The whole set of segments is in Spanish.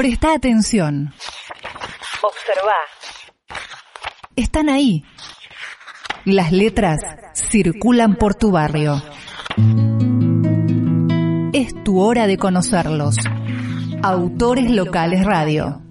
Presta atención. Observa. Están ahí. Las letras circulan por tu barrio. Es tu hora de conocerlos. Autores Locales Radio.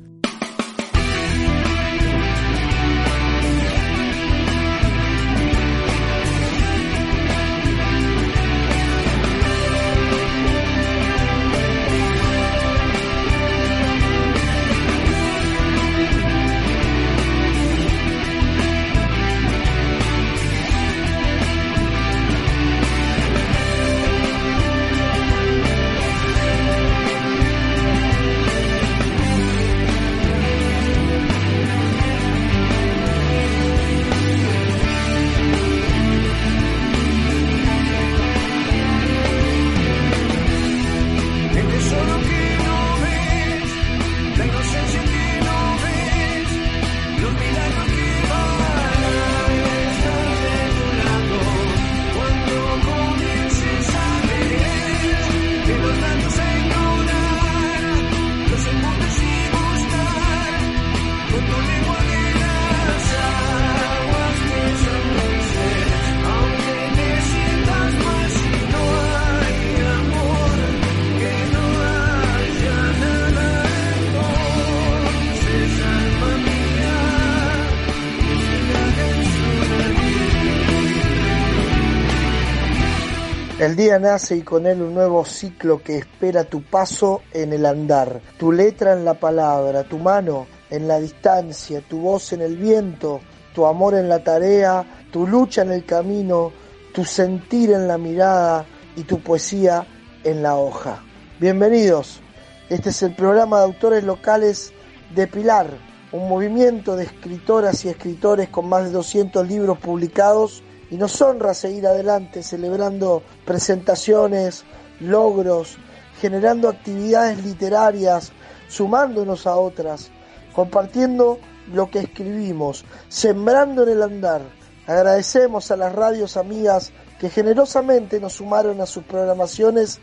El día nace y con él un nuevo ciclo que espera tu paso en el andar, tu letra en la palabra, tu mano en la distancia, tu voz en el viento, tu amor en la tarea, tu lucha en el camino, tu sentir en la mirada y tu poesía en la hoja. Bienvenidos, este es el programa de autores locales de Pilar, un movimiento de escritoras y escritores con más de 200 libros publicados y nos honra seguir adelante celebrando presentaciones, logros, generando actividades literarias, sumándonos a otras, compartiendo lo que escribimos, sembrando en el andar. Agradecemos a las radios amigas que generosamente nos sumaron a sus programaciones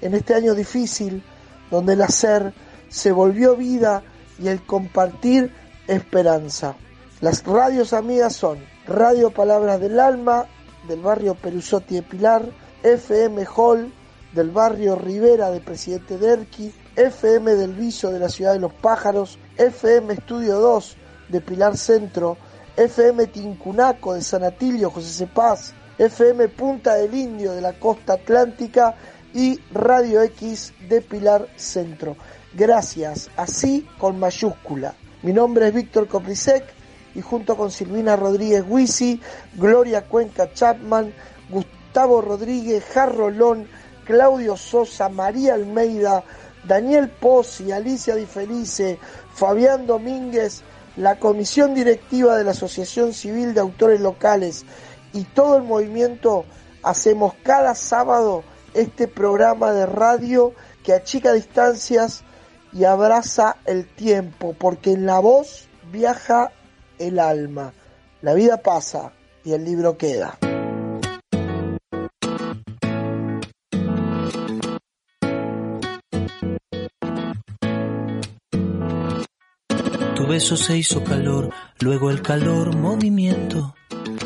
en este año difícil, donde el hacer se volvió vida y el compartir esperanza. Las radios amigas son Radio Palabras del Alma del barrio Perusotti de Pilar, FM Hall del barrio Rivera de Presidente Derqui, FM del Viso de la Ciudad de los Pájaros, FM Estudio 2 de Pilar Centro, FM Tincunaco de San Atilio, José Cepaz, FM Punta del Indio de la Costa Atlántica y Radio X de Pilar Centro. Gracias, así con mayúscula. Mi nombre es Víctor Coprisec y junto con Silvina Rodríguez Huisi, Gloria Cuenca Chapman, Gustavo Rodríguez Jarrolón, Claudio Sosa, María Almeida, Daniel Pozzi, Alicia Di Felice, Fabián Domínguez, la comisión directiva de la Asociación Civil de Autores Locales y todo el movimiento hacemos cada sábado este programa de radio que achica distancias y abraza el tiempo, porque en la voz viaja el alma. La vida pasa y el libro queda. Tu beso se hizo calor, luego el calor movimiento,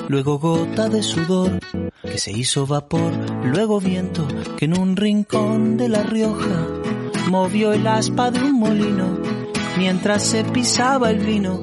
luego gota de sudor que se hizo vapor, luego viento que en un rincón de La Rioja movió el aspa de un molino mientras se pisaba el vino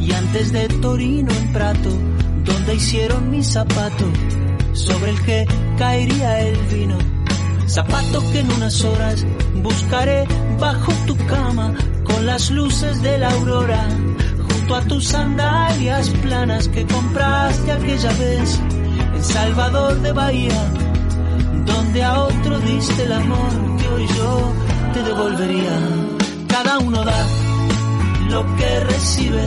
y antes de Torino en Prato donde hicieron mi zapato sobre el que caería el vino zapato que en unas horas buscaré bajo tu cama con las luces de la aurora junto a tus sandalias planas que compraste aquella vez en Salvador de Bahía donde a otro diste el amor que hoy yo te devolvería. Cada uno da lo que recibe,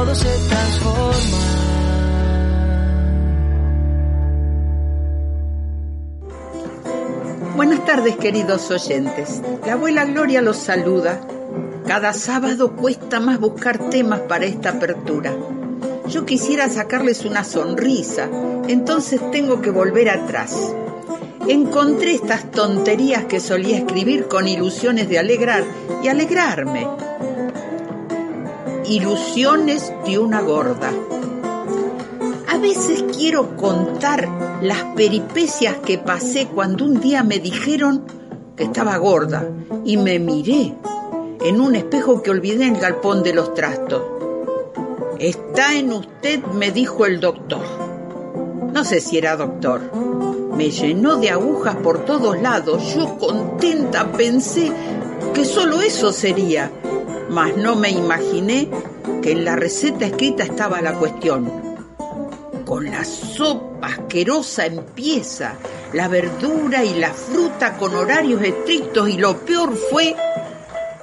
Todo se transforma. Buenas tardes queridos oyentes. La abuela Gloria los saluda. Cada sábado cuesta más buscar temas para esta apertura yo quisiera sacarles una sonrisa, entonces tengo que volver atrás. Encontré estas tonterías que solía escribir con ilusiones de alegrar y alegrarme. Ilusiones de una gorda. A veces quiero contar las peripecias que pasé cuando un día me dijeron que estaba gorda y me miré en un espejo que olvidé en el galpón de los trastos. Está en usted, me dijo el doctor. No sé si era doctor. Me llenó de agujas por todos lados. Yo contenta pensé que solo eso sería. Mas no me imaginé que en la receta escrita estaba la cuestión. Con la sopa asquerosa empieza, la verdura y la fruta con horarios estrictos y lo peor fue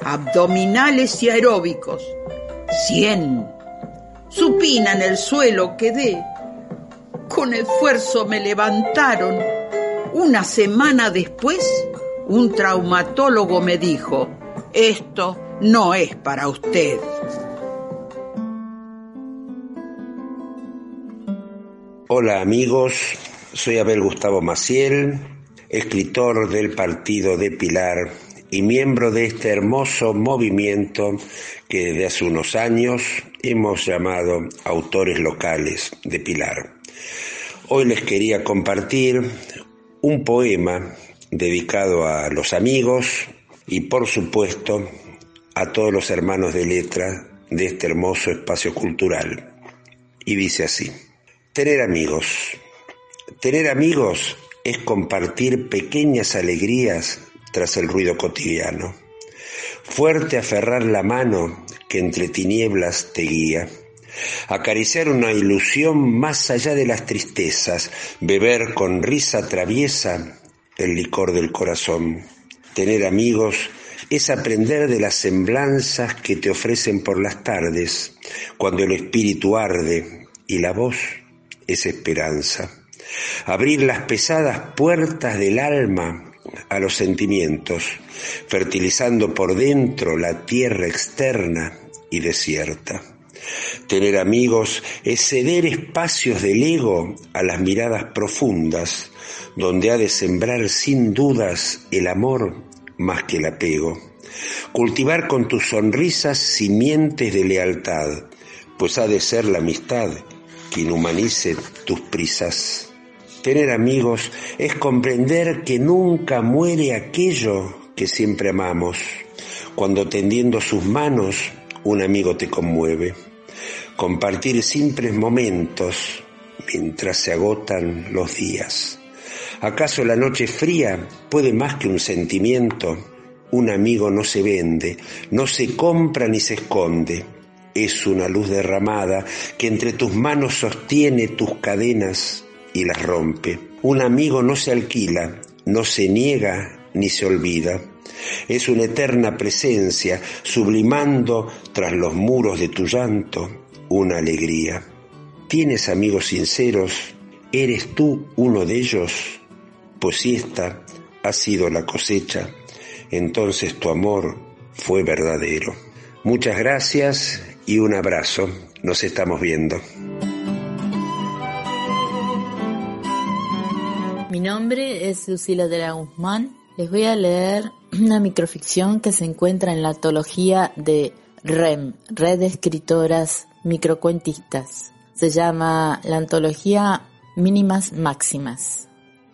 abdominales y aeróbicos. Cien supina en el suelo quedé. Con esfuerzo me levantaron. Una semana después, un traumatólogo me dijo, esto no es para usted. Hola amigos, soy Abel Gustavo Maciel, escritor del partido de Pilar y miembro de este hermoso movimiento que desde hace unos años hemos llamado autores locales de Pilar. Hoy les quería compartir un poema dedicado a los amigos y por supuesto a todos los hermanos de letra de este hermoso espacio cultural. Y dice así, tener amigos. Tener amigos es compartir pequeñas alegrías tras el ruido cotidiano. Fuerte aferrar la mano que entre tinieblas te guía. Acariciar una ilusión más allá de las tristezas, beber con risa traviesa el licor del corazón. Tener amigos es aprender de las semblanzas que te ofrecen por las tardes, cuando el espíritu arde y la voz es esperanza. Abrir las pesadas puertas del alma a los sentimientos, fertilizando por dentro la tierra externa y desierta. Tener amigos es ceder espacios del ego a las miradas profundas, donde ha de sembrar sin dudas el amor más que el apego. Cultivar con tus sonrisas simientes de lealtad, pues ha de ser la amistad quien humanice tus prisas. Tener amigos es comprender que nunca muere aquello que siempre amamos. Cuando tendiendo sus manos un amigo te conmueve. Compartir simples momentos mientras se agotan los días. ¿Acaso la noche fría puede más que un sentimiento? Un amigo no se vende, no se compra ni se esconde. Es una luz derramada que entre tus manos sostiene tus cadenas y las rompe. Un amigo no se alquila, no se niega ni se olvida. Es una eterna presencia, sublimando tras los muros de tu llanto una alegría. ¿Tienes amigos sinceros? ¿Eres tú uno de ellos? Pues si esta ha sido la cosecha, entonces tu amor fue verdadero. Muchas gracias y un abrazo. Nos estamos viendo. Mi nombre es Lucila de la Guzmán. Les voy a leer una microficción que se encuentra en la antología de REM, Red de Escritoras Microcuentistas. Se llama la antología Mínimas Máximas.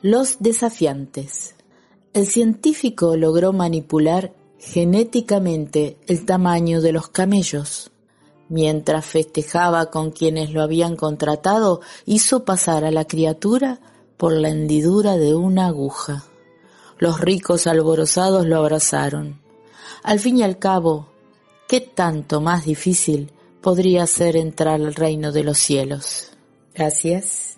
Los desafiantes. El científico logró manipular genéticamente el tamaño de los camellos. Mientras festejaba con quienes lo habían contratado, hizo pasar a la criatura por la hendidura de una aguja. Los ricos alborozados lo abrazaron. Al fin y al cabo, ¿qué tanto más difícil podría ser entrar al reino de los cielos? Gracias.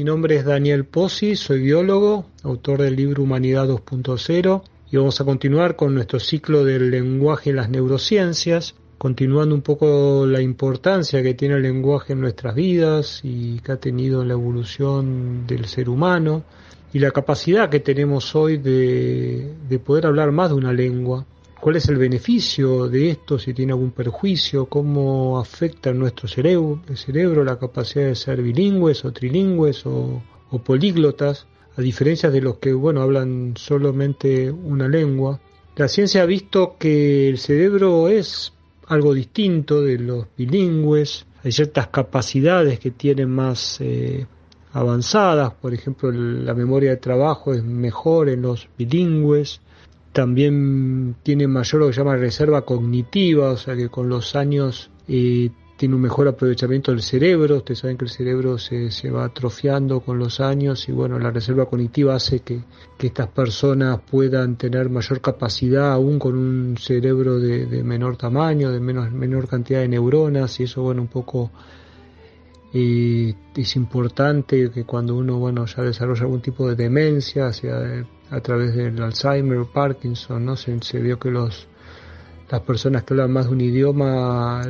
Mi nombre es Daniel Pozzi, soy biólogo, autor del libro Humanidad 2.0 y vamos a continuar con nuestro ciclo del lenguaje y las neurociencias, continuando un poco la importancia que tiene el lenguaje en nuestras vidas y que ha tenido en la evolución del ser humano y la capacidad que tenemos hoy de poder hablar más de una lengua. ¿Cuál es el beneficio de esto? Si tiene algún perjuicio, cómo afecta a nuestro cerebro, el cerebro la capacidad de ser bilingües o trilingües o, políglotas, a diferencia de los que bueno hablan solamente una lengua. La ciencia ha visto que el cerebro es algo distinto de los bilingües. Hay ciertas capacidades que tienen más eh, avanzadas, por ejemplo, la memoria de trabajo es mejor en los bilingües. También tiene mayor lo que se llama reserva cognitiva, o sea que con los años eh, tiene un mejor aprovechamiento del cerebro. Ustedes saben que el cerebro se, se va atrofiando con los años y bueno, la reserva cognitiva hace que, que estas personas puedan tener mayor capacidad aún con un cerebro de, de menor tamaño, de menos, menor cantidad de neuronas y eso bueno, un poco eh, es importante que cuando uno bueno ya desarrolla algún tipo de demencia hacia, a través del Alzheimer o Parkinson, ¿no? Se, vio que los las personas que hablan más de un idioma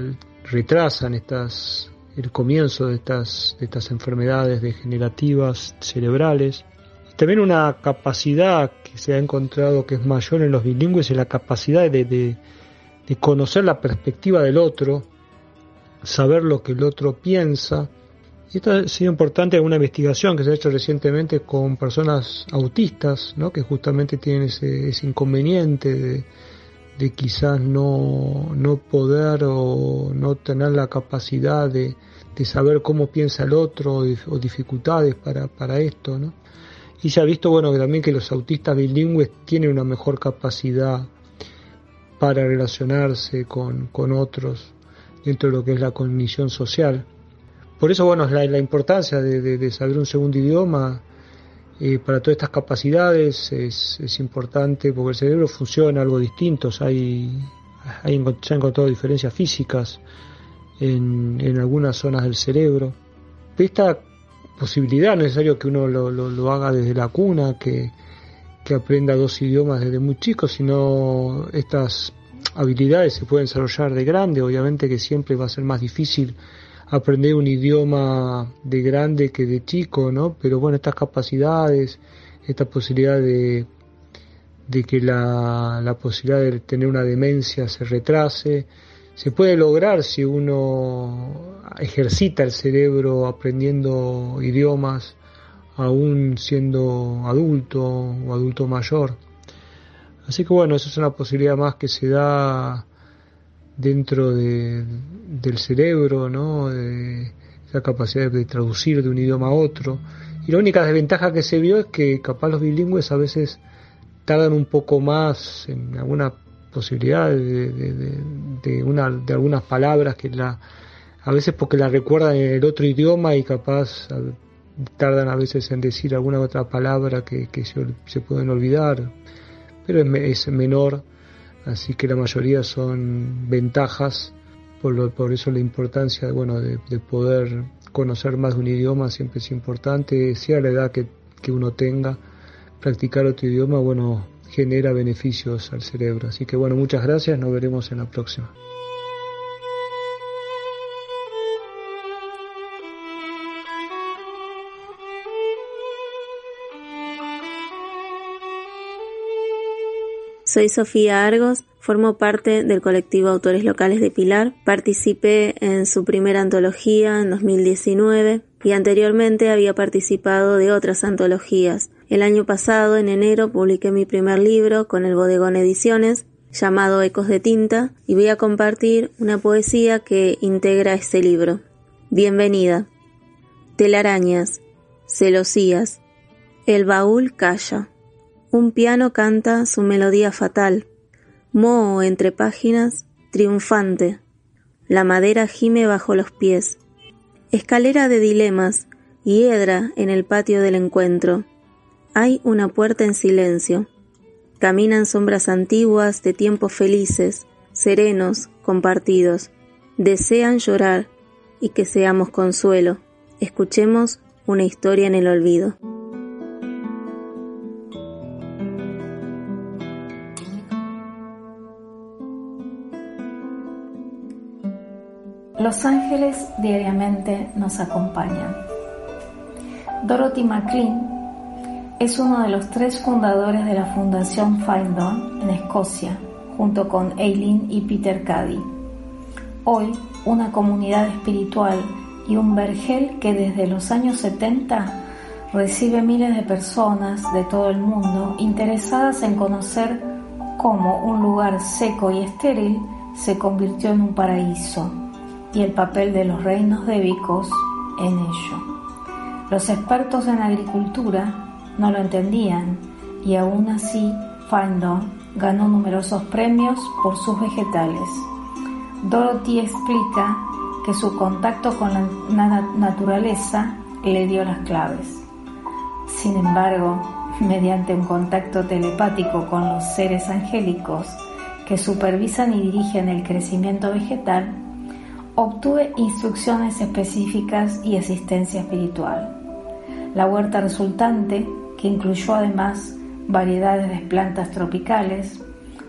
retrasan estas, el comienzo de estas, de estas enfermedades degenerativas cerebrales. También una capacidad que se ha encontrado que es mayor en los bilingües es la capacidad de, de conocer la perspectiva del otro, saber lo que el otro piensa. Y esto ha sido importante en una investigación que se ha hecho recientemente con personas autistas, ¿no? que justamente tienen ese, ese inconveniente de, quizás no, no poder o no tener la capacidad de, de saber cómo piensa el otro o, dificultades para, para esto, ¿no? Y se ha visto, bueno, que también que los autistas bilingües tienen una mejor capacidad para relacionarse con, con otros dentro de lo que es la cognición social. Por eso, bueno, la, importancia de, saber un segundo idioma eh, para todas estas capacidades es, importante porque el cerebro funciona algo distinto, hay, hay, se han encontrado diferencias físicas en, algunas zonas del cerebro. Esta posibilidad no es necesario que uno lo, lo, lo haga desde la cuna, que, que aprenda dos idiomas desde muy chico, sino estas habilidades se pueden desarrollar de grande, obviamente que siempre va a ser más difícil aprender un idioma de grande que de chico, ¿no? Pero bueno, estas capacidades, esta posibilidad de, de que la, posibilidad de tener una demencia se retrase, se puede lograr si uno ejercita el cerebro aprendiendo idiomas aún siendo adulto o adulto mayor. Así que bueno, eso es una posibilidad más que se da dentro de, del cerebro, ¿no? De esa capacidad de traducir de un idioma a otro. Y la única desventaja que se vio es que capaz los bilingües a veces tardan un poco más en alguna posibilidad de, de, una, de algunas palabras que la a veces porque la recuerdan en el otro idioma y capaz tardan a veces en decir alguna otra palabra que, se, se, pueden olvidar, pero es, es, menor, así que la mayoría son ventajas, por, lo, por eso la importancia bueno, de, de, poder conocer más de un idioma siempre es importante, sea la edad que, que uno tenga, practicar otro idioma, bueno, genera beneficios al cerebro. Así que bueno, muchas gracias, nos veremos en la próxima. Soy Sofía Argos, formo parte del colectivo Autores Locales de Pilar, participé en su primera antología en 2019 y anteriormente había participado de otras antologías. El año pasado, en enero, publiqué mi primer libro con el Bodegón Ediciones llamado Ecos de Tinta y voy a compartir una poesía que integra este libro. Bienvenida. Telarañas, celosías. El baúl calla. Un piano canta su melodía fatal. Moho entre páginas, triunfante. La madera gime bajo los pies. Escalera de dilemas, hiedra en el patio del encuentro. Hay una puerta en silencio. Caminan sombras antiguas de tiempos felices, serenos, compartidos. Desean llorar y que seamos consuelo. Escuchemos una historia en el olvido. Los ángeles diariamente nos acompañan. Dorothy McLean es uno de los tres fundadores de la Fundación Findon en Escocia, junto con Eileen y Peter Caddy. Hoy, una comunidad espiritual y un vergel que desde los años 70 recibe miles de personas de todo el mundo interesadas en conocer cómo un lugar seco y estéril se convirtió en un paraíso y el papel de los reinos débicos en ello. Los expertos en agricultura no lo entendían y aún así Findon ganó numerosos premios por sus vegetales. Dorothy explica que su contacto con la naturaleza le dio las claves. Sin embargo, mediante un contacto telepático con los seres angélicos que supervisan y dirigen el crecimiento vegetal, obtuve instrucciones específicas y asistencia espiritual. La huerta resultante, que incluyó además variedades de plantas tropicales,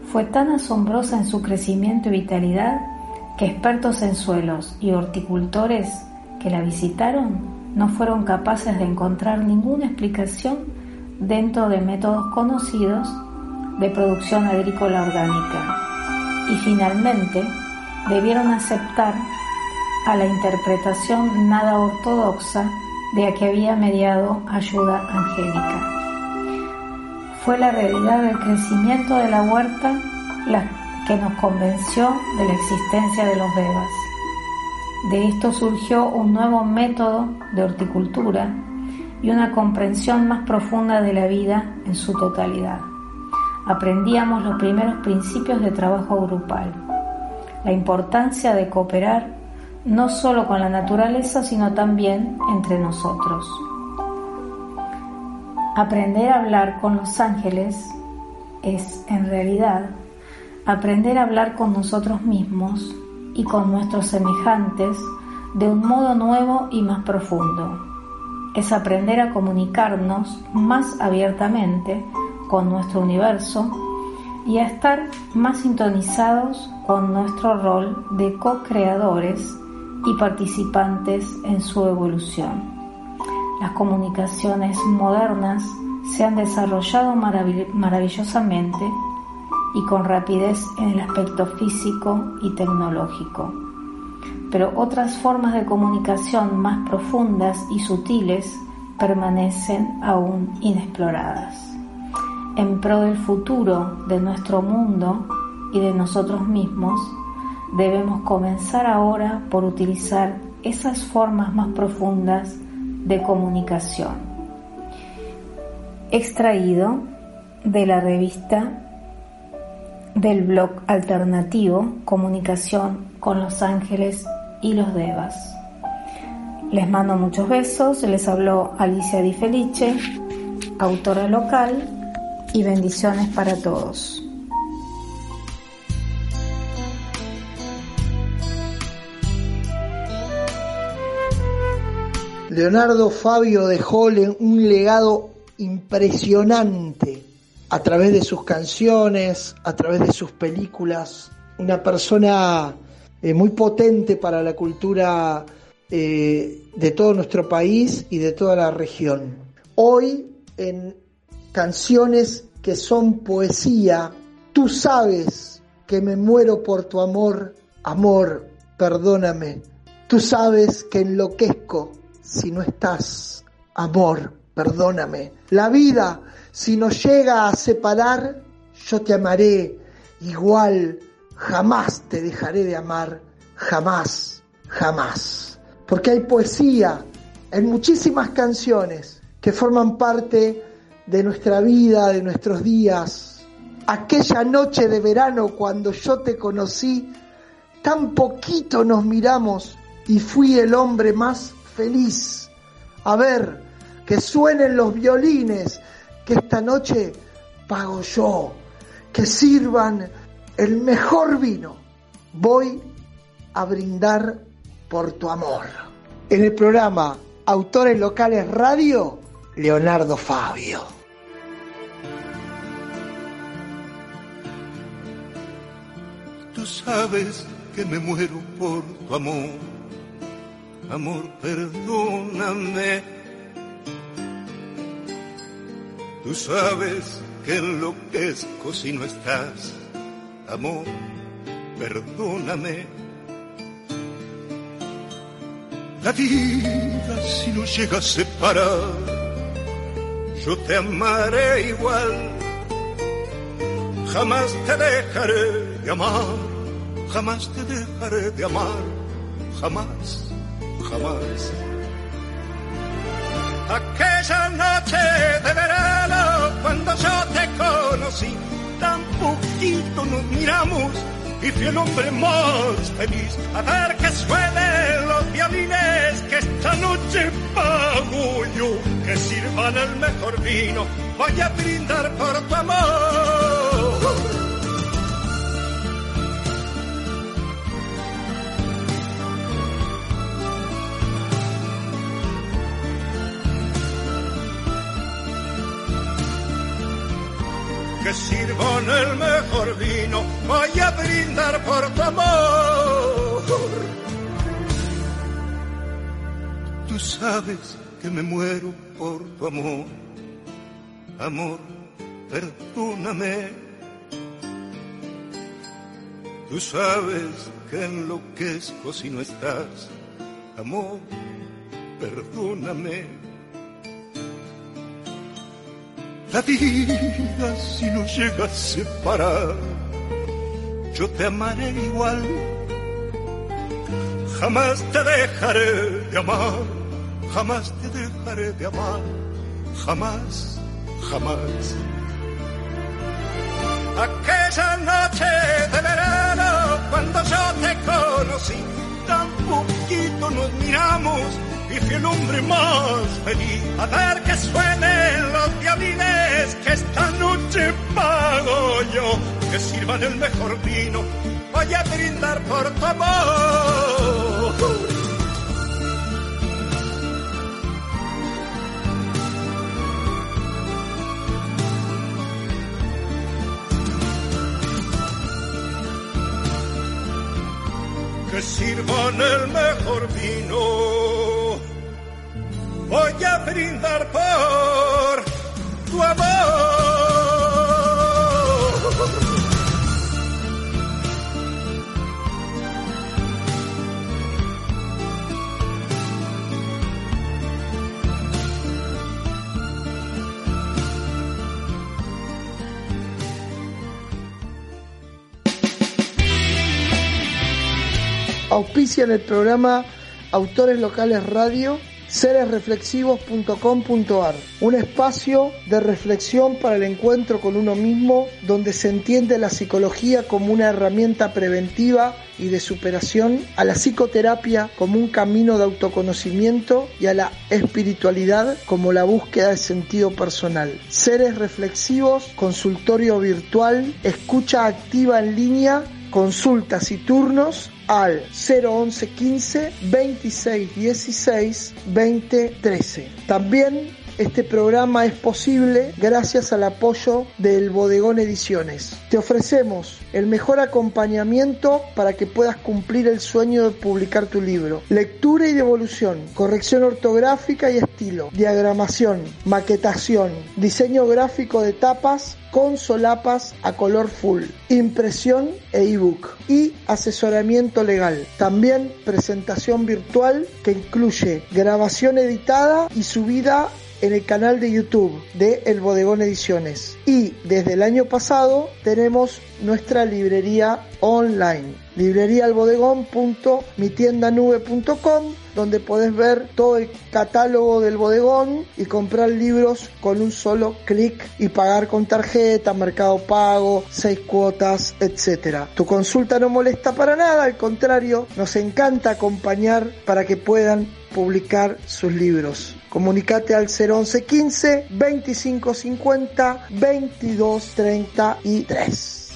fue tan asombrosa en su crecimiento y vitalidad que expertos en suelos y horticultores que la visitaron no fueron capaces de encontrar ninguna explicación dentro de métodos conocidos de producción agrícola orgánica. Y finalmente debieron aceptar a la interpretación nada ortodoxa de que había mediado ayuda angélica. Fue la realidad del crecimiento de la huerta la que nos convenció de la existencia de los bebas. De esto surgió un nuevo método de horticultura y una comprensión más profunda de la vida en su totalidad. Aprendíamos los primeros principios de trabajo grupal, la importancia de cooperar no solo con la naturaleza, sino también entre nosotros. Aprender a hablar con los ángeles es, en realidad, aprender a hablar con nosotros mismos y con nuestros semejantes de un modo nuevo y más profundo. Es aprender a comunicarnos más abiertamente con nuestro universo y a estar más sintonizados con nuestro rol de co-creadores y participantes en su evolución. Las comunicaciones modernas se han desarrollado maravillosamente y con rapidez en el aspecto físico y tecnológico. Pero otras formas de comunicación más profundas y sutiles permanecen aún inexploradas. En pro del futuro de nuestro mundo y de nosotros mismos, debemos comenzar ahora por utilizar esas formas más profundas de comunicación. Extraído de la revista del blog alternativo Comunicación con los Ángeles y los Devas. Les mando muchos besos, les habló Alicia Di Felice, autora local, y bendiciones para todos. Leonardo Fabio dejó un legado impresionante a través de sus canciones, a través de sus películas, una persona eh, muy potente para la cultura eh, de todo nuestro país y de toda la región. Hoy en canciones que son poesía, tú sabes que me muero por tu amor, amor, perdóname, tú sabes que enloquezco si no estás, amor, perdóname. La vida, si nos llega a separar, yo te amaré igual, jamás te dejaré de amar, jamás, jamás. Porque hay poesía en muchísimas canciones que forman parte de nuestra vida, de nuestros días. Aquella noche de verano cuando yo te conocí, tan poquito nos miramos y fui el hombre más feliz. A ver, que suenen los violines, que esta noche pago yo, que sirvan el mejor vino. Voy a brindar por tu amor. En el programa Autores Locales Radio, Leonardo Fabio. Tú sabes que me muero por tu amor. Amor, perdóname Tú sabes que enloquezco si no estás, amor, perdóname. La vida si nos llega a separar, yo te amaré igual. Jamás te dejaré de amar, jamás te dejaré de amar, jamás, jamás aquella noche de verano cuando yo te conocí. Tan poquito nos miramos y fui el hombre más feliz a ver que suenen los violines que esta noche pago yo que sirvan el mejor vino voy a brindar por tu amor el mejor vino, voy a brindar por tu amor. Tú sabes que me muero por tu amor, amor, perdóname. Tú sabes que enloquezco si no estás, amor, perdóname. La vida si nos llega a separar, yo te amaré igual. Jamás te dejaré de amar, jamás te dejaré de amar, jamás, jamás. Aquella noche de verano, cuando yo te conocí, tan poquito nos miramos fui el hombre más feliz. A ver que suenen los violines que esta noche pago yo, que sirvan el mejor vino, voy a brindar por tu amor. que sirvan el mejor vino voy a brindar por tu amor. Auspicia en el programa Autores Locales Radio seresreflexivos.com.ar, un espacio de reflexión para el encuentro con uno mismo donde se entiende la psicología como una herramienta preventiva y de superación, a la psicoterapia como un camino de autoconocimiento y a la espiritualidad como la búsqueda de sentido personal. Seres reflexivos, consultorio virtual, escucha activa en línea, consultas y turnos al 011 15 26 16 20 13. También este programa es posible gracias al apoyo del Bodegón Ediciones. Te ofrecemos el mejor acompañamiento para que puedas cumplir el sueño de publicar tu libro. Lectura y devolución, corrección ortográfica y estilo, diagramación, maquetación, diseño gráfico de tapas con solapas a color full, impresión e ebook y asesoramiento legal. También presentación virtual que incluye grabación editada y subida en el canal de YouTube de El Bodegón Ediciones. Y desde el año pasado tenemos nuestra librería online, libreriaalbodegón.mitiendanube.com, donde podés ver todo el catálogo del bodegón y comprar libros con un solo clic y pagar con tarjeta, mercado pago, seis cuotas, etc. Tu consulta no molesta para nada, al contrario, nos encanta acompañar para que puedan publicar sus libros. Comunicate al 011 15 25 50 22 33.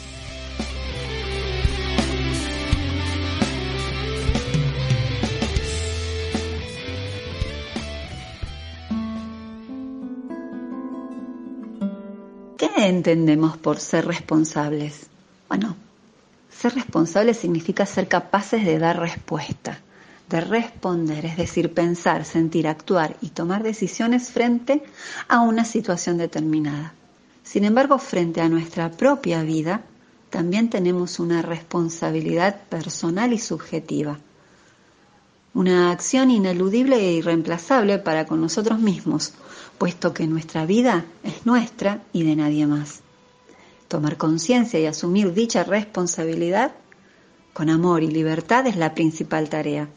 ¿Qué entendemos por ser responsables? Bueno, ser responsables significa ser capaces de dar respuesta, de responder, es decir, pensar, sentir, actuar y tomar decisiones frente a una situación determinada. Sin embargo, frente a nuestra propia vida, también tenemos una responsabilidad personal y subjetiva. Una acción ineludible e irreemplazable para con nosotros mismos, puesto que nuestra vida es nuestra y de nadie más. Tomar conciencia y asumir dicha responsabilidad con amor y libertad es la principal tarea.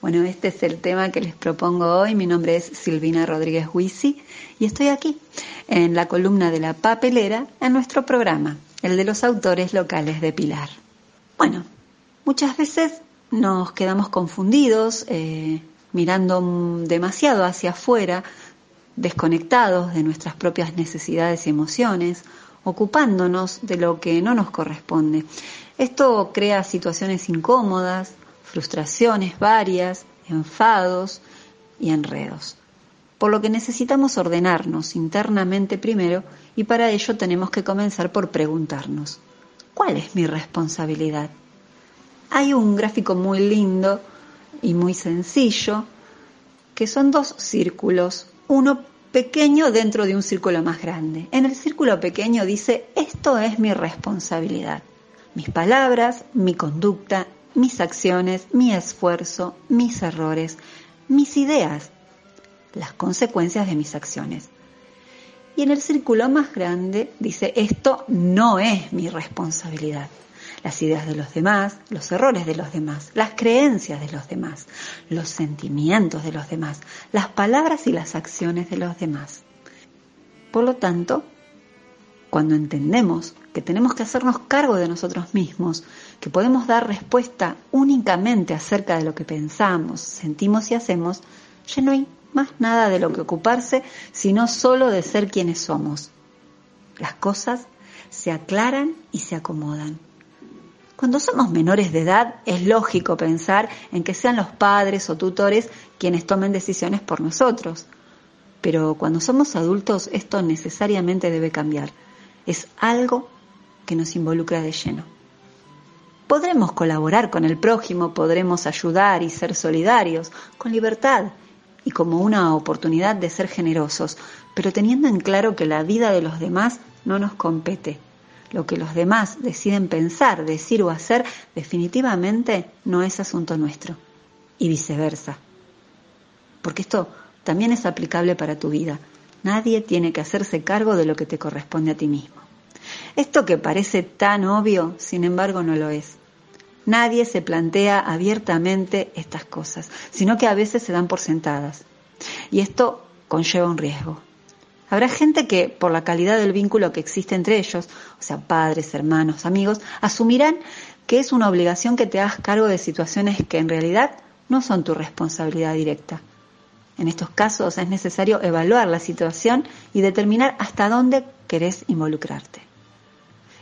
Bueno, este es el tema que les propongo hoy. Mi nombre es Silvina Rodríguez Huisi y estoy aquí en la columna de la papelera en nuestro programa, el de los autores locales de Pilar. Bueno, muchas veces nos quedamos confundidos, eh, mirando demasiado hacia afuera, desconectados de nuestras propias necesidades y emociones, ocupándonos de lo que no nos corresponde. Esto crea situaciones incómodas, frustraciones varias, enfados y enredos. Por lo que necesitamos ordenarnos internamente primero y para ello tenemos que comenzar por preguntarnos, ¿cuál es mi responsabilidad? Hay un gráfico muy lindo y muy sencillo que son dos círculos, uno pequeño dentro de un círculo más grande. En el círculo pequeño dice, esto es mi responsabilidad. Mis palabras, mi conducta, mis acciones, mi esfuerzo, mis errores, mis ideas, las consecuencias de mis acciones. Y en el círculo más grande dice, esto no es mi responsabilidad las ideas de los demás, los errores de los demás, las creencias de los demás, los sentimientos de los demás, las palabras y las acciones de los demás. Por lo tanto, cuando entendemos que tenemos que hacernos cargo de nosotros mismos, que podemos dar respuesta únicamente acerca de lo que pensamos, sentimos y hacemos, ya no hay más nada de lo que ocuparse, sino solo de ser quienes somos. Las cosas se aclaran y se acomodan. Cuando somos menores de edad es lógico pensar en que sean los padres o tutores quienes tomen decisiones por nosotros. Pero cuando somos adultos esto necesariamente debe cambiar. Es algo que nos involucra de lleno. Podremos colaborar con el prójimo, podremos ayudar y ser solidarios, con libertad y como una oportunidad de ser generosos, pero teniendo en claro que la vida de los demás no nos compete lo que los demás deciden pensar, decir o hacer definitivamente no es asunto nuestro. Y viceversa. Porque esto también es aplicable para tu vida. Nadie tiene que hacerse cargo de lo que te corresponde a ti mismo. Esto que parece tan obvio, sin embargo, no lo es. Nadie se plantea abiertamente estas cosas, sino que a veces se dan por sentadas. Y esto conlleva un riesgo. Habrá gente que, por la calidad del vínculo que existe entre ellos, o sea, padres, hermanos, amigos, asumirán que es una obligación que te hagas cargo de situaciones que en realidad no son tu responsabilidad directa. En estos casos es necesario evaluar la situación y determinar hasta dónde querés involucrarte.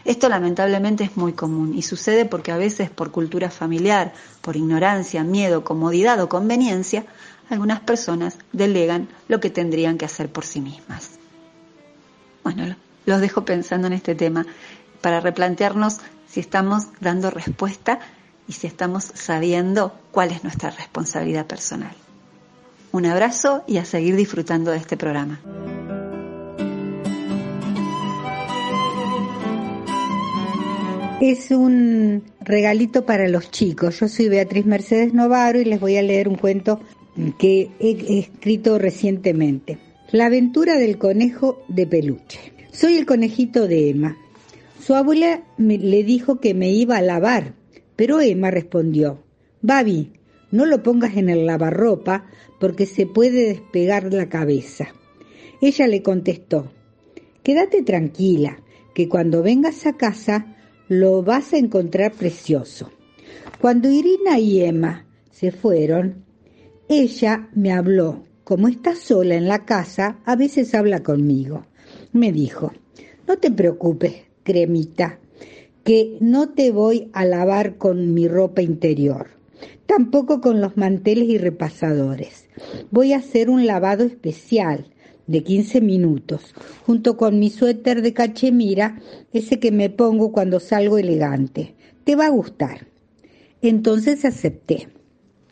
Esto lamentablemente es muy común y sucede porque a veces por cultura familiar, por ignorancia, miedo, comodidad o conveniencia, algunas personas delegan lo que tendrían que hacer por sí mismas. Bueno, los dejo pensando en este tema para replantearnos si estamos dando respuesta y si estamos sabiendo cuál es nuestra responsabilidad personal. Un abrazo y a seguir disfrutando de este programa. Es un regalito para los chicos. Yo soy Beatriz Mercedes Novaro y les voy a leer un cuento que he escrito recientemente. La aventura del conejo de peluche. Soy el conejito de Emma. Su abuela me, le dijo que me iba a lavar, pero Emma respondió, Babi, no lo pongas en el lavarropa porque se puede despegar la cabeza. Ella le contestó, quédate tranquila, que cuando vengas a casa lo vas a encontrar precioso. Cuando Irina y Emma se fueron, ella me habló. Como está sola en la casa, a veces habla conmigo. Me dijo, no te preocupes, cremita, que no te voy a lavar con mi ropa interior, tampoco con los manteles y repasadores. Voy a hacer un lavado especial de 15 minutos, junto con mi suéter de cachemira, ese que me pongo cuando salgo elegante. Te va a gustar. Entonces acepté.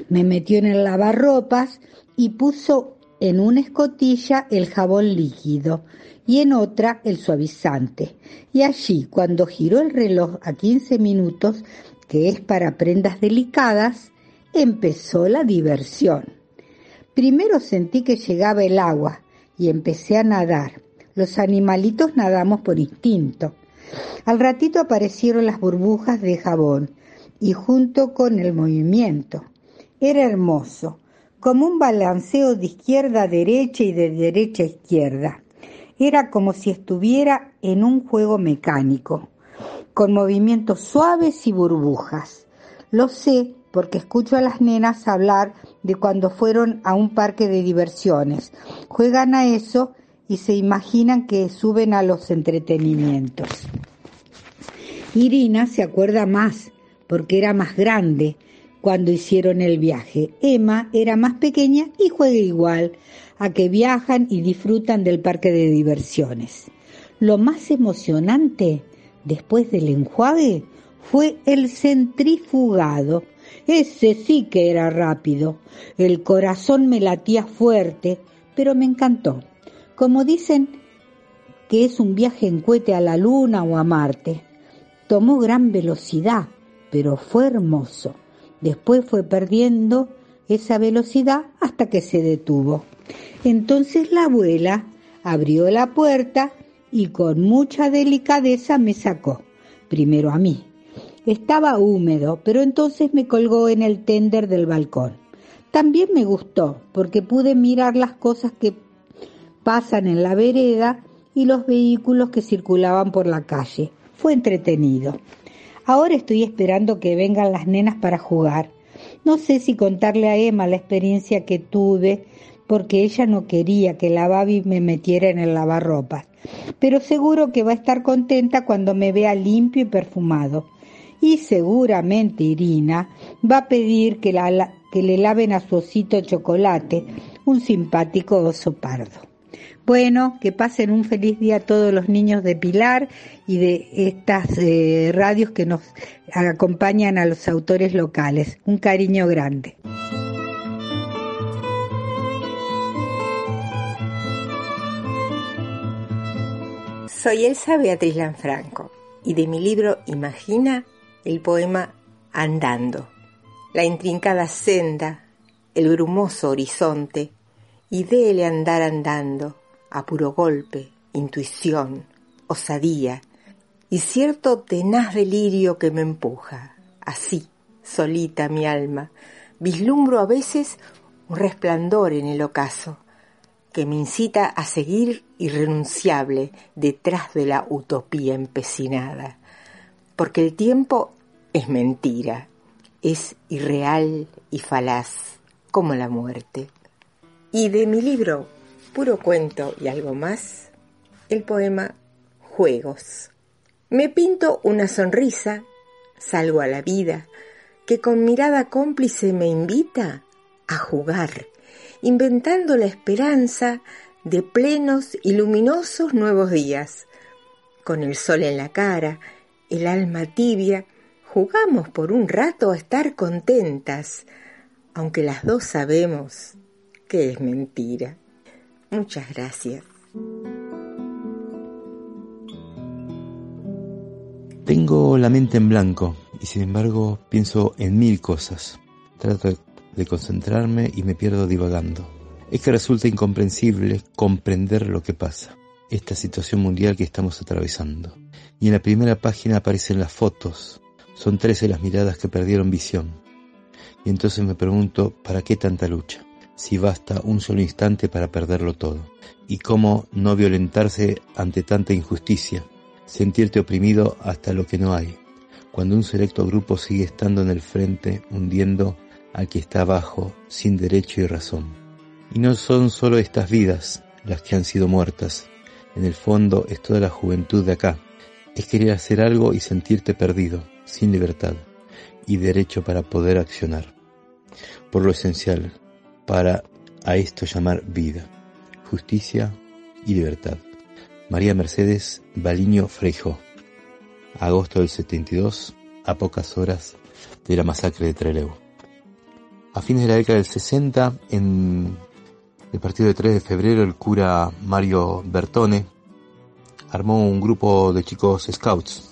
Me metió en el lavarropas y puso en una escotilla el jabón líquido y en otra el suavizante. Y allí, cuando giró el reloj a 15 minutos, que es para prendas delicadas, empezó la diversión. Primero sentí que llegaba el agua, y empecé a nadar. Los animalitos nadamos por instinto. Al ratito aparecieron las burbujas de jabón y junto con el movimiento. Era hermoso, como un balanceo de izquierda a derecha y de derecha a izquierda. Era como si estuviera en un juego mecánico, con movimientos suaves y burbujas. Lo sé porque escucho a las nenas hablar de cuando fueron a un parque de diversiones. Juegan a eso y se imaginan que suben a los entretenimientos. Irina se acuerda más porque era más grande cuando hicieron el viaje. Emma era más pequeña y juega igual a que viajan y disfrutan del parque de diversiones. Lo más emocionante después del enjuague fue el centrifugado ese sí que era rápido. El corazón me latía fuerte, pero me encantó. Como dicen que es un viaje en cohete a la luna o a Marte. Tomó gran velocidad, pero fue hermoso. Después fue perdiendo esa velocidad hasta que se detuvo. Entonces la abuela abrió la puerta y con mucha delicadeza me sacó, primero a mí, estaba húmedo, pero entonces me colgó en el tender del balcón. También me gustó, porque pude mirar las cosas que pasan en la vereda y los vehículos que circulaban por la calle. Fue entretenido. Ahora estoy esperando que vengan las nenas para jugar. No sé si contarle a Emma la experiencia que tuve, porque ella no quería que la Babi me metiera en el lavarropas. Pero seguro que va a estar contenta cuando me vea limpio y perfumado y seguramente Irina va a pedir que, le laven a su osito chocolate, un simpático oso pardo. Bueno, que pasen un feliz día a todos los niños de Pilar y de estas eh, radios que nos acompañan a los autores locales. Un cariño grande. Soy Elsa Beatriz Lanfranco y de mi libro Imagina el poema Andando, la intrincada senda, el brumoso horizonte, y dele andar andando, a puro golpe, intuición, osadía, y cierto tenaz delirio que me empuja, así, solita mi alma, vislumbro a veces un resplandor en el ocaso que me incita a seguir irrenunciable detrás de la utopía empecinada, porque el tiempo es mentira, es irreal y falaz, como la muerte. Y de mi libro Puro Cuento y algo más, el poema Juegos. Me pinto una sonrisa, salgo a la vida, que con mirada cómplice me invita a jugar, inventando la esperanza de plenos y luminosos nuevos días. Con el sol en la cara, el alma tibia, jugamos por un rato a estar contentas, aunque las dos sabemos que es mentira. Muchas gracias. Tengo la mente en blanco y sin embargo pienso en mil cosas. Trato de concentrarme y me pierdo divagando. Es que resulta incomprensible comprender lo que pasa, esta situación mundial que estamos atravesando. Y en la primera página aparecen las fotos. Son trece las miradas que perdieron visión. Y entonces me pregunto, ¿para qué tanta lucha? Si basta un solo instante para perderlo todo. Y cómo no violentarse ante tanta injusticia, sentirte oprimido hasta lo que no hay, cuando un selecto grupo sigue estando en el frente, hundiendo al que está abajo, sin derecho y razón. Y no son solo estas vidas las que han sido muertas, en el fondo es toda la juventud de acá, es querer hacer algo y sentirte perdido, sin libertad y derecho para poder accionar. Por lo esencial, para a esto llamar vida, justicia y libertad. María Mercedes Baliño Freijo agosto del 72, a pocas horas de la masacre de Trelew. A fines de la década del 60, en el partido de 3 de febrero, el cura Mario Bertone armó un grupo de chicos scouts.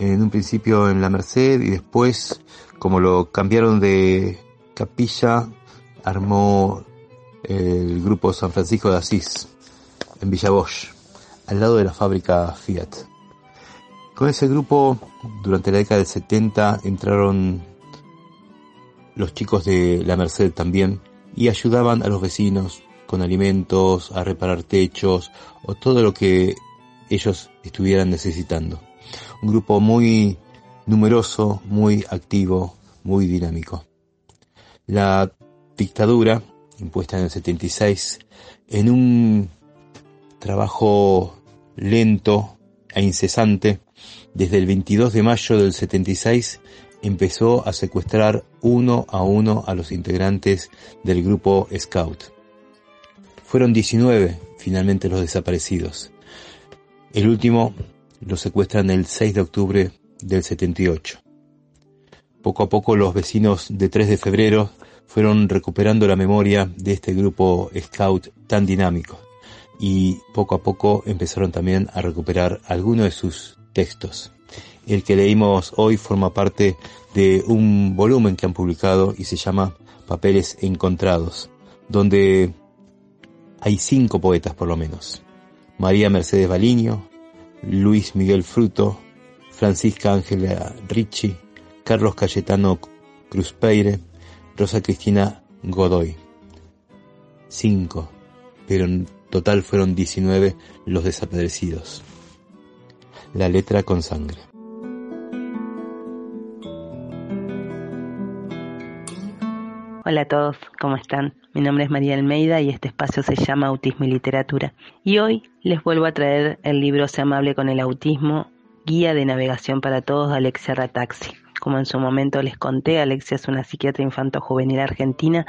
En un principio en la Merced y después, como lo cambiaron de capilla, armó el grupo San Francisco de Asís, en Villa Bosch, al lado de la fábrica Fiat. Con ese grupo, durante la década del 70, entraron los chicos de la Merced también y ayudaban a los vecinos con alimentos, a reparar techos o todo lo que ellos estuvieran necesitando. Un grupo muy numeroso, muy activo, muy dinámico. La dictadura, impuesta en el 76, en un trabajo lento e incesante, desde el 22 de mayo del 76 empezó a secuestrar uno a uno a los integrantes del grupo Scout. Fueron 19 finalmente los desaparecidos. El último lo secuestran el 6 de octubre del 78. Poco a poco los vecinos de 3 de febrero fueron recuperando la memoria de este grupo Scout tan dinámico y poco a poco empezaron también a recuperar algunos de sus textos. El que leímos hoy forma parte de un volumen que han publicado y se llama Papeles Encontrados, donde hay cinco poetas por lo menos. María Mercedes Baliño, Luis Miguel Fruto, Francisca Ángela Ricci, Carlos Cayetano Cruzpeire, Rosa Cristina Godoy. Cinco, pero en total fueron 19 los desaparecidos la letra con sangre. Hola a todos, ¿cómo están? Mi nombre es María Almeida y este espacio se llama Autismo y Literatura. Y hoy les vuelvo a traer el libro Se amable con el autismo, Guía de Navegación para Todos de Alexia Rataxi. Como en su momento les conté, Alexia es una psiquiatra infanto-juvenil argentina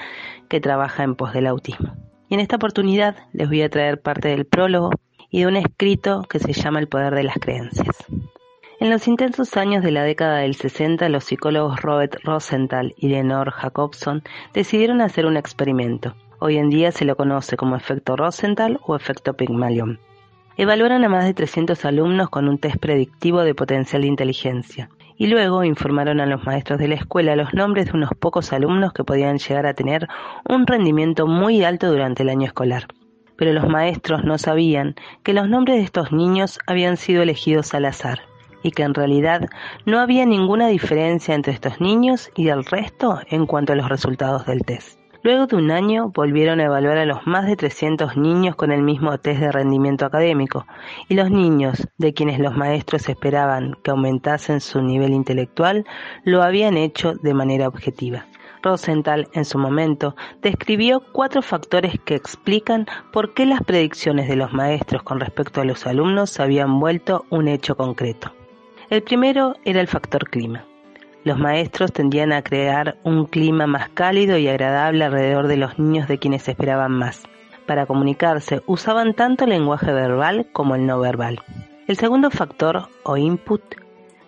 que trabaja en pos del autismo. Y en esta oportunidad les voy a traer parte del prólogo y de un escrito que se llama El poder de las creencias. En los intensos años de la década del 60, los psicólogos Robert Rosenthal y Lenore Jacobson decidieron hacer un experimento. Hoy en día se lo conoce como efecto Rosenthal o efecto Pygmalion. Evaluaron a más de 300 alumnos con un test predictivo de potencial de inteligencia y luego informaron a los maestros de la escuela los nombres de unos pocos alumnos que podían llegar a tener un rendimiento muy alto durante el año escolar pero los maestros no sabían que los nombres de estos niños habían sido elegidos al azar. y que en realidad no había ninguna diferencia entre estos niños y el resto en cuanto a los resultados del test. Luego de un año volvieron a evaluar a los más de 300 niños con el mismo test de rendimiento académico y los niños de quienes los maestros esperaban que aumentasen su nivel intelectual lo habían hecho de manera objetiva. Rosenthal en su momento describió cuatro factores que explican por qué las predicciones de los maestros con respecto a los alumnos habían vuelto un hecho concreto. El primero era el factor clima. Los maestros tendían a crear un clima más cálido y agradable alrededor de los niños de quienes esperaban más. Para comunicarse usaban tanto el lenguaje verbal como el no verbal. El segundo factor o input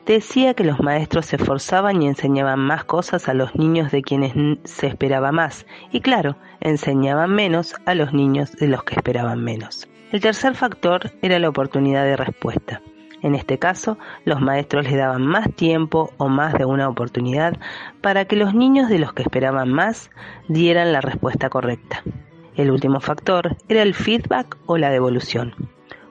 decía que los maestros se esforzaban y enseñaban más cosas a los niños de quienes se esperaba más y claro, enseñaban menos a los niños de los que esperaban menos. El tercer factor era la oportunidad de respuesta. En este caso, los maestros les daban más tiempo o más de una oportunidad para que los niños de los que esperaban más dieran la respuesta correcta. El último factor era el feedback o la devolución.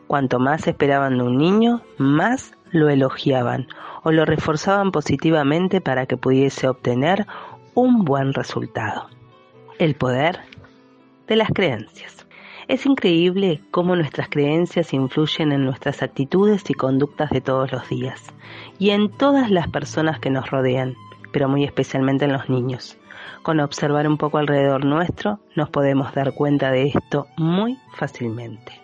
Cuanto más esperaban de un niño, más lo elogiaban o lo reforzaban positivamente para que pudiese obtener un buen resultado. El poder de las creencias. Es increíble cómo nuestras creencias influyen en nuestras actitudes y conductas de todos los días, y en todas las personas que nos rodean, pero muy especialmente en los niños. Con observar un poco alrededor nuestro, nos podemos dar cuenta de esto muy fácilmente.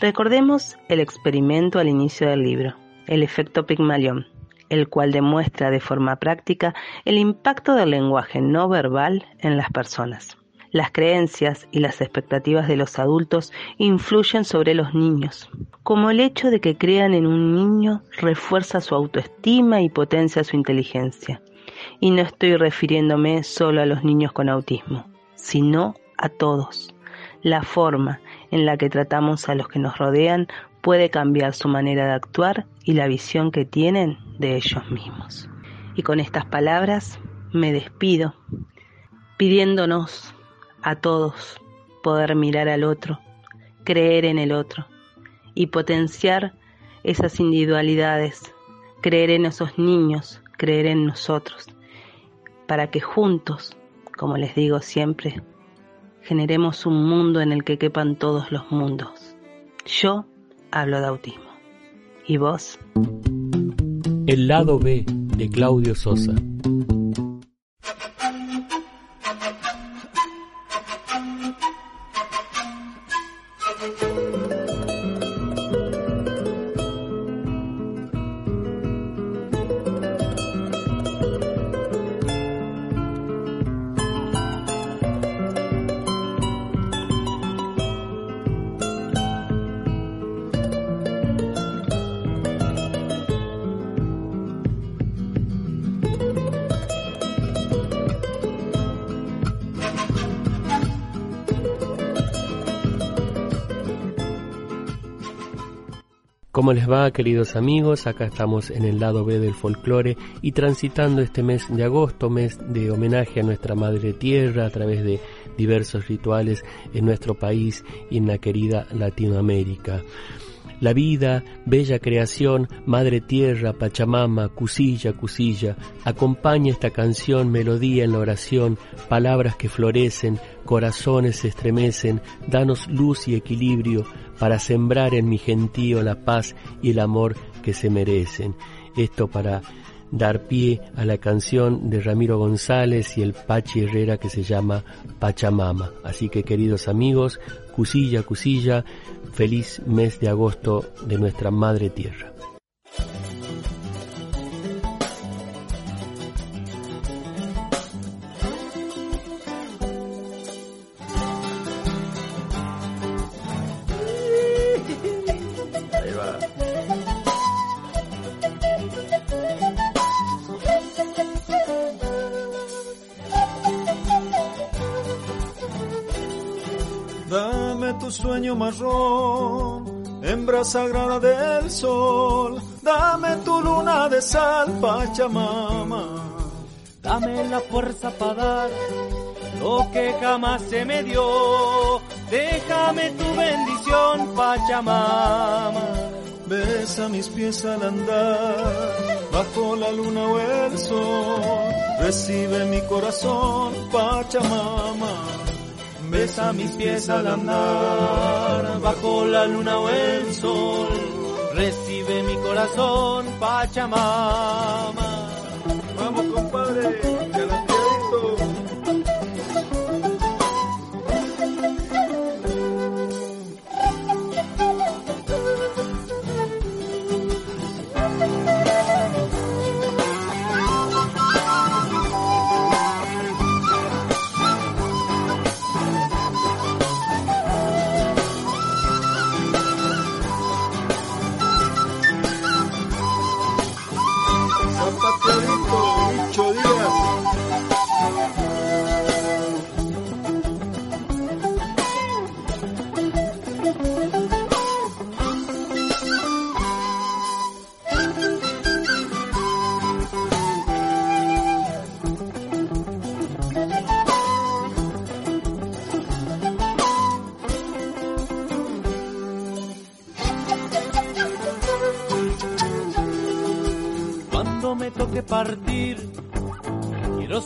Recordemos el experimento al inicio del libro, el efecto Pygmalion, el cual demuestra de forma práctica el impacto del lenguaje no verbal en las personas. Las creencias y las expectativas de los adultos influyen sobre los niños, como el hecho de que crean en un niño refuerza su autoestima y potencia su inteligencia. Y no estoy refiriéndome solo a los niños con autismo, sino a todos. La forma en la que tratamos a los que nos rodean puede cambiar su manera de actuar y la visión que tienen de ellos mismos. Y con estas palabras me despido pidiéndonos a todos poder mirar al otro, creer en el otro y potenciar esas individualidades, creer en esos niños, creer en nosotros, para que juntos, como les digo siempre, generemos un mundo en el que quepan todos los mundos. Yo hablo de autismo. ¿Y vos? El lado B de Claudio Sosa. ¿Cómo les va, queridos amigos? Acá estamos en el lado B del folclore y transitando este mes de agosto, mes de homenaje a nuestra Madre Tierra a través de diversos rituales en nuestro país y en la querida Latinoamérica. La vida, bella creación, Madre Tierra, Pachamama, Cusilla, Cusilla, acompaña esta canción, melodía en la oración, palabras que florecen, corazones se estremecen, danos luz y equilibrio, para sembrar en mi gentío la paz y el amor que se merecen. Esto para dar pie a la canción de Ramiro González y el Pachi Herrera que se llama Pachamama. Así que queridos amigos, Cusilla, Cusilla, feliz mes de agosto de nuestra Madre Tierra. Marrón, hembra sagrada del sol, dame tu luna de sal, Pachamama. Dame la fuerza para dar lo que jamás se me dio, déjame tu bendición, Pachamama. besa mis pies al andar, bajo la luna o el sol, recibe mi corazón, Pachamama. Besa mis pies al andar, bajo la luna o el sol, recibe mi corazón, Pachamama. Vamos compadre,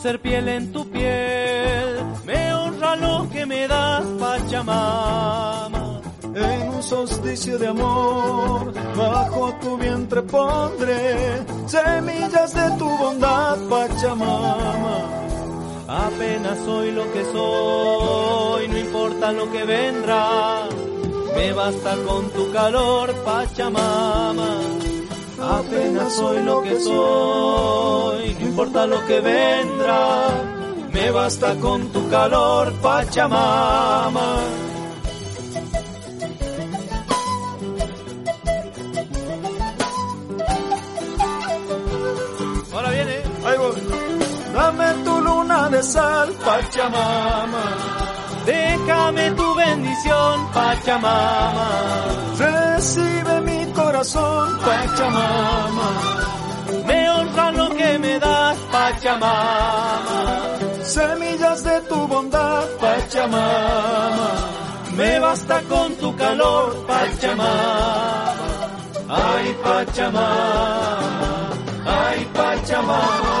ser piel en tu piel, me honra lo que me das, Pachamama. En un solsticio de amor, bajo tu vientre pondré semillas de tu bondad, Pachamama. Apenas soy lo que soy, no importa lo que vendrá, me basta con tu calor, Pachamama Apenas soy lo que soy, no importa lo que vendrá, me basta con tu calor, Pachamama. Ahora viene. Ahí voy. Dame tu luna de sal, Pachamama. Déjame tu bendición, Pachamama. Recibe mi corazón, Pachamama. Me honra lo que me das, Pachamama. Semillas de tu bondad, Pachamama. Me basta con tu calor, Pachamama. Ay, Pachamama. Ay, Pachamama.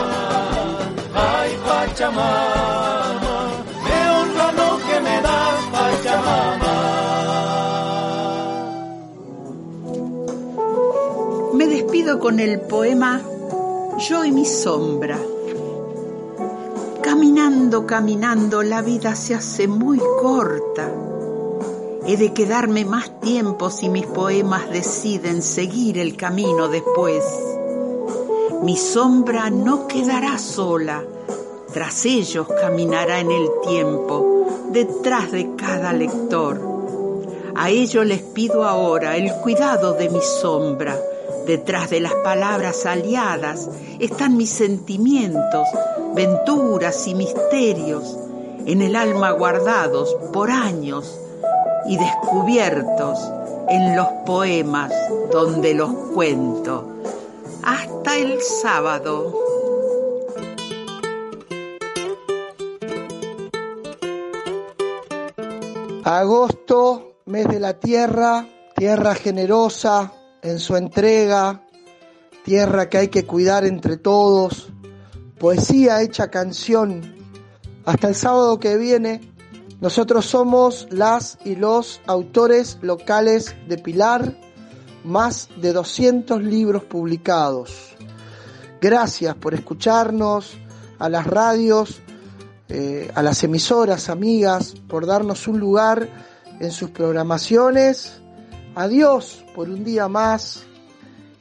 Ay, Pachamama. Despido con el poema Yo y mi sombra. Caminando, caminando, la vida se hace muy corta. He de quedarme más tiempo si mis poemas deciden seguir el camino después. Mi sombra no quedará sola, tras ellos caminará en el tiempo, detrás de cada lector. A ello les pido ahora el cuidado de mi sombra, Detrás de las palabras aliadas están mis sentimientos, venturas y misterios, en el alma guardados por años y descubiertos en los poemas donde los cuento. Hasta el sábado. Agosto, mes de la tierra, tierra generosa, en su entrega, tierra que hay que cuidar entre todos, poesía hecha canción. Hasta el sábado que viene, nosotros somos las y los autores locales de Pilar, más de 200 libros publicados. Gracias por escucharnos, a las radios, eh, a las emisoras amigas, por darnos un lugar en sus programaciones Adiós por un día más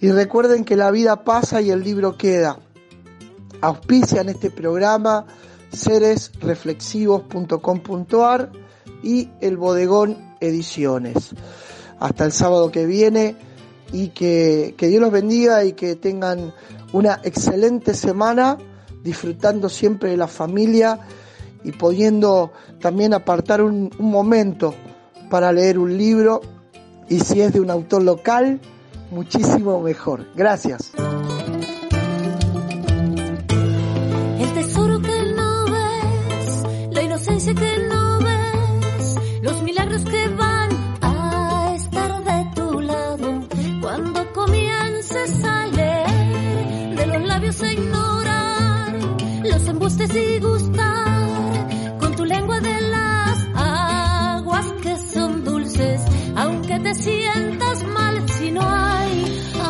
y recuerden que la vida pasa y el libro queda. Auspician este programa seresreflexivos.com.ar y el Bodegón Ediciones. Hasta el sábado que viene y que, Dios los bendiga y que tengan una excelente semana disfrutando siempre de la familia y pudiendo también apartar un, un momento para leer un libro y si es de un autor local, muchísimo mejor. Gracias. El tesoro que no ves, la inocencia que no ves, los milagros que van a estar de tu lado cuando comiences a leer de los labios a ignorar los embustes y gustar. sientas mal si no hay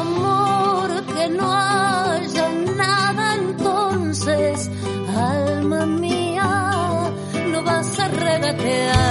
amor, que no haya nada entonces, alma mía, no vas a regatear.